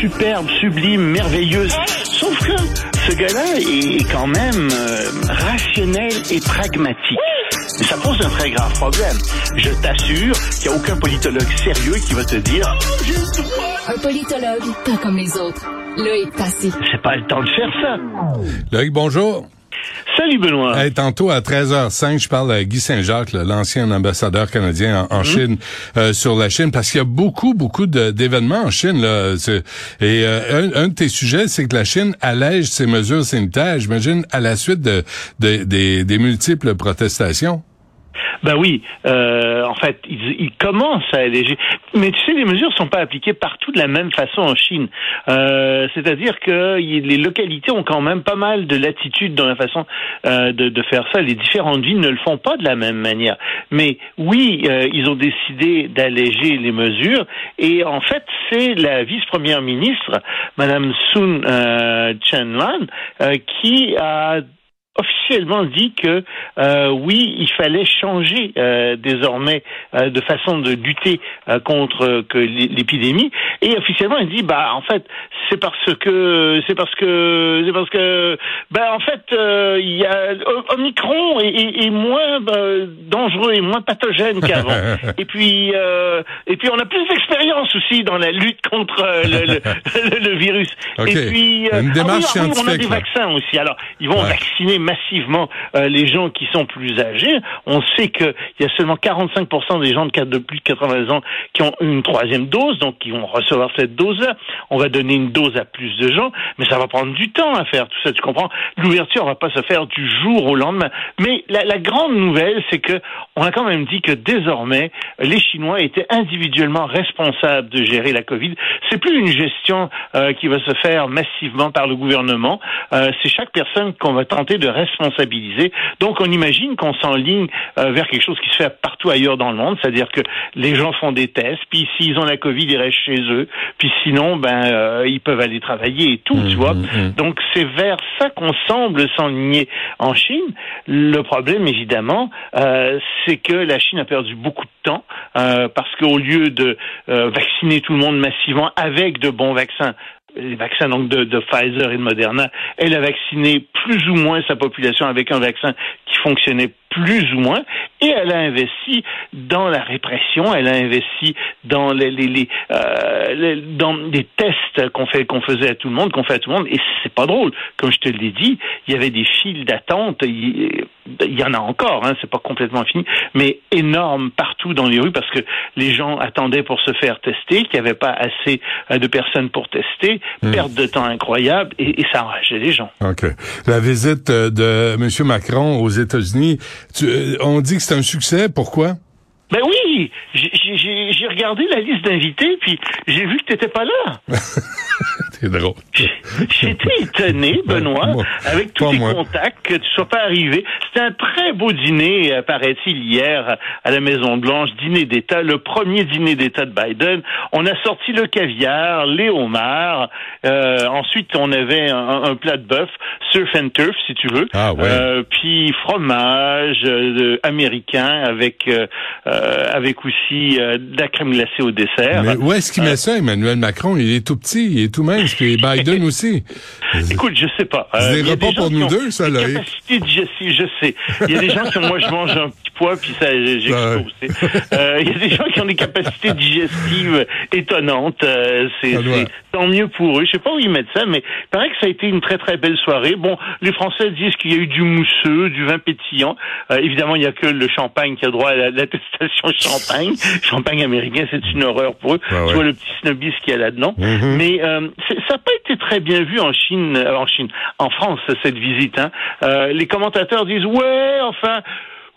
Superbe, sublime, merveilleuse. Sauf que ce gars-là est quand même euh, rationnel et pragmatique. Mais ça pose un très grave problème. Je t'assure qu'il n'y a aucun politologue sérieux qui va te dire Un politologue, pas comme les autres. Loïc Passy. c'est pas le temps de faire ça. Loïc, bonjour. Salut Benoît. Hey, tantôt à 13h05, je parle à Guy Saint-Jacques, l'ancien ambassadeur canadien en, en Chine, euh, sur la Chine, parce qu'il y a beaucoup, beaucoup d'événements en Chine. Là, et euh, un, un de tes sujets, c'est que la Chine allège ses mesures sanitaires, j'imagine, à la suite de, de- des, des multiples protestations. Ben oui, euh, en fait, ils, ils commencent à alléger. Mais tu sais, les mesures sont pas appliquées partout de la même façon en Chine. Euh, C'est-à-dire que les localités ont quand même pas mal de latitude dans la façon euh, de, de faire ça. Les différentes villes ne le font pas de la même manière. Mais oui, euh, ils ont décidé d'alléger les mesures. Et en fait, c'est la vice-première ministre, Madame Sun euh, Chenlan, euh, qui a officiellement dit que euh, oui, il fallait changer euh, désormais euh, de façon de lutter euh, contre que l'épidémie. Et officiellement, il dit bah en fait c'est parce que c'est parce que c'est parce que bah en fait euh, il y a Omicron est, est- est moins bah, dangereux et moins pathogène qu'avant. et puis euh, et puis on a plus d'expérience aussi dans la lutte contre le, le, le- le virus. Et puis euh, Une démarche ah oui, ah oui, on a des vaccins aussi. Alors ils vont Ouais. vacciner massivement euh, les gens qui sont plus âgés. On sait qu'il y a seulement 45% des gens de, plus de 80 ans qui ont une troisième dose, donc qui vont recevoir cette dose-là. On va donner une dose à plus de gens, mais ça va prendre du temps à faire tout ça. Tu comprends? L'ouverture va pas se faire du jour au lendemain. Mais la, la grande nouvelle, c'est que on a quand même dit que désormais les Chinois étaient individuellement responsables de gérer la Covid. C'est plus une gestion euh, qui va se faire massivement par le gouvernement. Euh, c'est chaque personne qu'on va tenter de responsabiliser. Donc, on imagine qu'on s'enligne euh, vers quelque chose qui se fait partout ailleurs dans le monde, c'est-à-dire que les gens font des tests, puis s'ils ont la Covid, ils restent chez eux, puis sinon, ben, euh, ils peuvent aller travailler et tout, tu vois. Donc, c'est vers ça qu'on semble s'enligner en Chine. Le problème, évidemment, euh, c'est que la Chine a perdu beaucoup de temps parce qu'au lieu de vacciner tout le monde massivement avec de bons vaccins, les vaccins donc de, de Pfizer et de Moderna, elle a vacciné plus ou moins sa population avec un vaccin qui fonctionnait plus ou moins, et elle a investi dans la répression, elle a investi dans les, les, les, euh, les- dans des tests qu'on fait qu'on faisait à tout le monde, qu'on fait à tout le monde, et c'est pas drôle. Comme je te l'ai dit, il y avait des files d'attente, il, y en a encore, hein, c'est pas complètement fini, mais énorme partout dans les rues parce que les gens attendaient pour se faire tester, qu'il n'y avait pas assez euh, de personnes pour tester, perte de temps incroyable, et, et ça enrageait les gens. OK. La visite euh, de M. Macron aux États-Unis, euh, on dit que c'est un succès. Pourquoi? Ben oui, j'ai- regardé la liste d'invités, puis j'ai vu que tu n'étais pas là. C'est drôle. J'étais étonné, Benoît, Moi, avec tous moi. contacts, que tu sois pas arrivé. C'était un très beau dîner, euh, paraît-il, hier à la Maison-Blanche, dîner d'État, le premier dîner d'État de Biden. On a sorti le caviar, les homards. Euh, ensuite, on avait un, un plat de bœuf, surf and turf, si tu veux. Ah ouais. Euh, puis fromage euh, américain avec euh, euh, avec aussi euh, de la crème glacée au dessert. Mais où est-ce qu'il met ça, Emmanuel Macron? Il est tout petit, il est tout mince, puis Biden aussi. Écoute, je sais pas. C'est des repas pour nous ont deux, ça, là. capacités de- je sais. Il y a des gens qui moi, je mange un petit poids, puis ça, j'explose. Euh, Il y a des gens qui ont des capacités digestives étonnantes. Euh, c'est tant mieux pour eux. Je sais pas où ils mettent ça, mais il paraît que ça a été une très très belle soirée. Bon, les Français disent qu'il y a eu du mousseux, du vin pétillant. Euh, évidemment, il y a que le champagne qui a droit à la- l'attestation champagne. champagne américain, c'est une horreur pour eux. Ah tu vois le petit snobisme qu'il y a là-dedans. Mhm. Mais ça n'a pas été très bien vu en Chine, en Chine, en France cette visite. Hein. Les commentateurs disent ouais, enfin.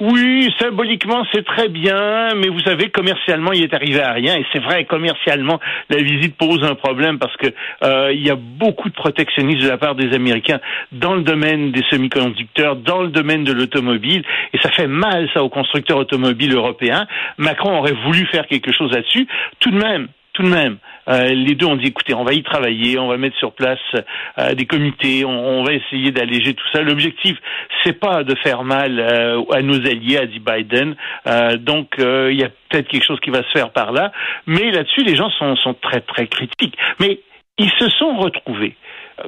Oui, symboliquement c'est très bien, mais vous savez commercialement il est arrivé à rien et c'est vrai commercialement la visite pose un problème parce que euh, il y a beaucoup de protectionnisme de la part des Américains dans le domaine des semi-conducteurs, dans le domaine de l'automobile et ça fait mal ça aux constructeurs automobiles européens. Macron aurait voulu faire quelque chose là-dessus. Tout de même, tout de même, euh, les deux ont dit écoutez, on va y travailler, on va mettre sur place euh, des comités, on, on va essayer d'alléger tout ça. L'objectif, c'est pas de faire mal euh, à nos alliés, a dit Biden. Euh, donc euh, il y a peut-être quelque chose qui va se faire par là, mais là-dessus les gens sont, sont très très critiques. Mais ils se sont retrouvés.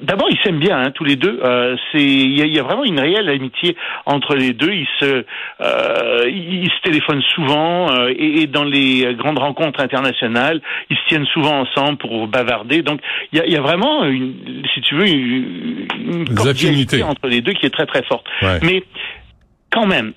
D'abord, ils s'aiment bien, hein, tous les deux. Euh, c'est, il y, a- il y a vraiment une réelle amitié entre les deux. Ils se, euh, ils se téléphonent souvent euh, et, et dans les grandes rencontres internationales, ils se tiennent souvent ensemble pour bavarder. Donc, il y a, y a vraiment, une, si tu veux, une, une cordialité entre les deux qui est très très forte. Ouais. Mais quand même,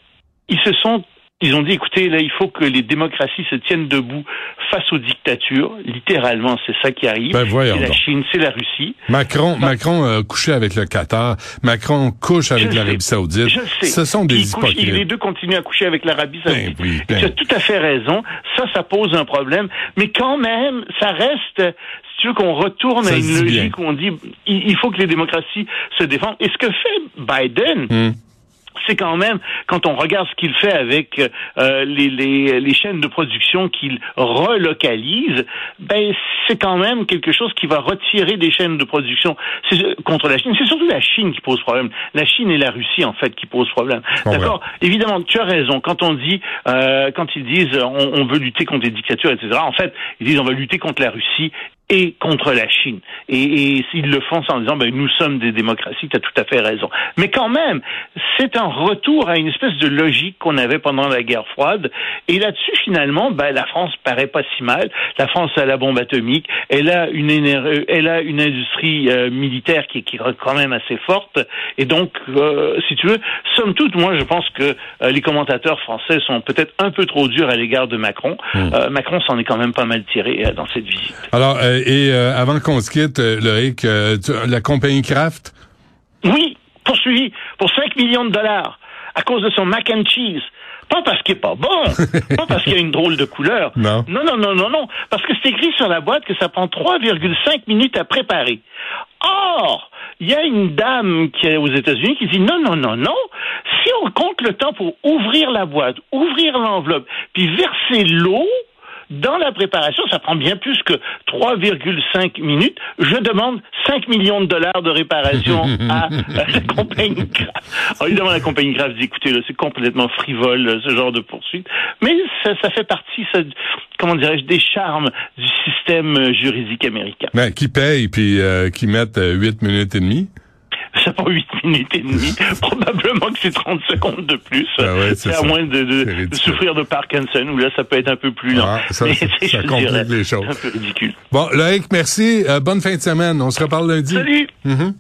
ils se sont ils ont dit, écoutez, là, il faut que les démocraties se tiennent debout face aux dictatures. Littéralement, c'est ça qui arrive. Ben, c'est la. Chine, c'est la Russie. Macron, Macron a couché avec le Qatar. Macron couche avec l'Arabie. Saoudite. Je sais. Ce sont des hypocrites. les deux continuent à coucher avec l'Arabie Saoudite. Ben oui, ben. Tu as tout à fait raison. Ça, ça pose un problème. Mais quand même, ça reste, si tu veux qu'on retourne Ça à une logique bien. où on dit, il, il faut que les démocraties se défendent. Et ce que fait Biden, Hmm. C'est quand même, quand on regarde ce qu'il fait avec euh, les, les, les chaînes de production qu'il relocalise, ben c'est quand même quelque chose qui va retirer des chaînes de production C'est- contre la Chine. C'est surtout la Chine qui pose problème. La Chine et la Russie, en fait, qui posent problème. D'accord? Évidemment, tu as raison. Quand on dit, euh, quand ils disent on, on veut lutter contre les dictatures, etc., en fait, ils disent on va lutter contre la Russie et contre la Chine. Et, et ils le font en disant, ben, nous sommes des démocraties, tu as tout à fait raison. Mais quand même, c'est un retour à une espèce de logique qu'on avait pendant la guerre froide. Et là-dessus, finalement, ben, la France paraît pas si mal. La France a la bombe atomique, elle a une, éner- elle a une industrie euh, militaire qui, qui est quand même assez forte. Et donc, euh, si tu veux, somme toute, moi, je pense que euh, les commentateurs français sont peut-être un peu trop durs à l'égard de Macron. Euh, Macron s'en est quand même pas mal tiré euh, dans cette visite. Alors, euh, et euh, avant qu'on se quitte, euh, Loïc, euh, tu- la compagnie Kraft, Oui, poursuivi pour 5 millions de dollars à cause de son mac and cheese. Pas parce qu'il est pas bon, pas parce qu'il a une drôle de couleur. Non. non, non, non, non, non. Parce que c'est écrit sur la boîte que ça prend 3,5 minutes à préparer. Or, il y a une dame qui est aux États-Unis qui dit non, non, non, non. Si on compte le temps pour ouvrir la boîte, ouvrir l'enveloppe, puis verser l'eau, dans la préparation, ça prend bien plus que 3,5 minutes. Je demande 5 millions de dollars de réparation à la compagnie Kraft. Évidemment, la compagnie Kraft dit, écoutez, c'est complètement frivole, euh, ce genre de poursuite. Mais ça, ça fait partie, ça, comment dirais-je, des charmes du système euh, juridique américain. ben, qui paye puis euh, qui mettent euh, 8 minutes et demie. Ça prend 8 minutes et demie. Probablement que c'est 30 secondes de plus. Ah ouais, c'est à moins de, de- souffrir de Parkinson, où là, ça peut être un peu plus lent. Ah, ça, Mais complique les choses. un peu ridicule. Bon, Loïc, merci. Euh, bonne fin de semaine. On se reparle lundi. Salut! Mhm.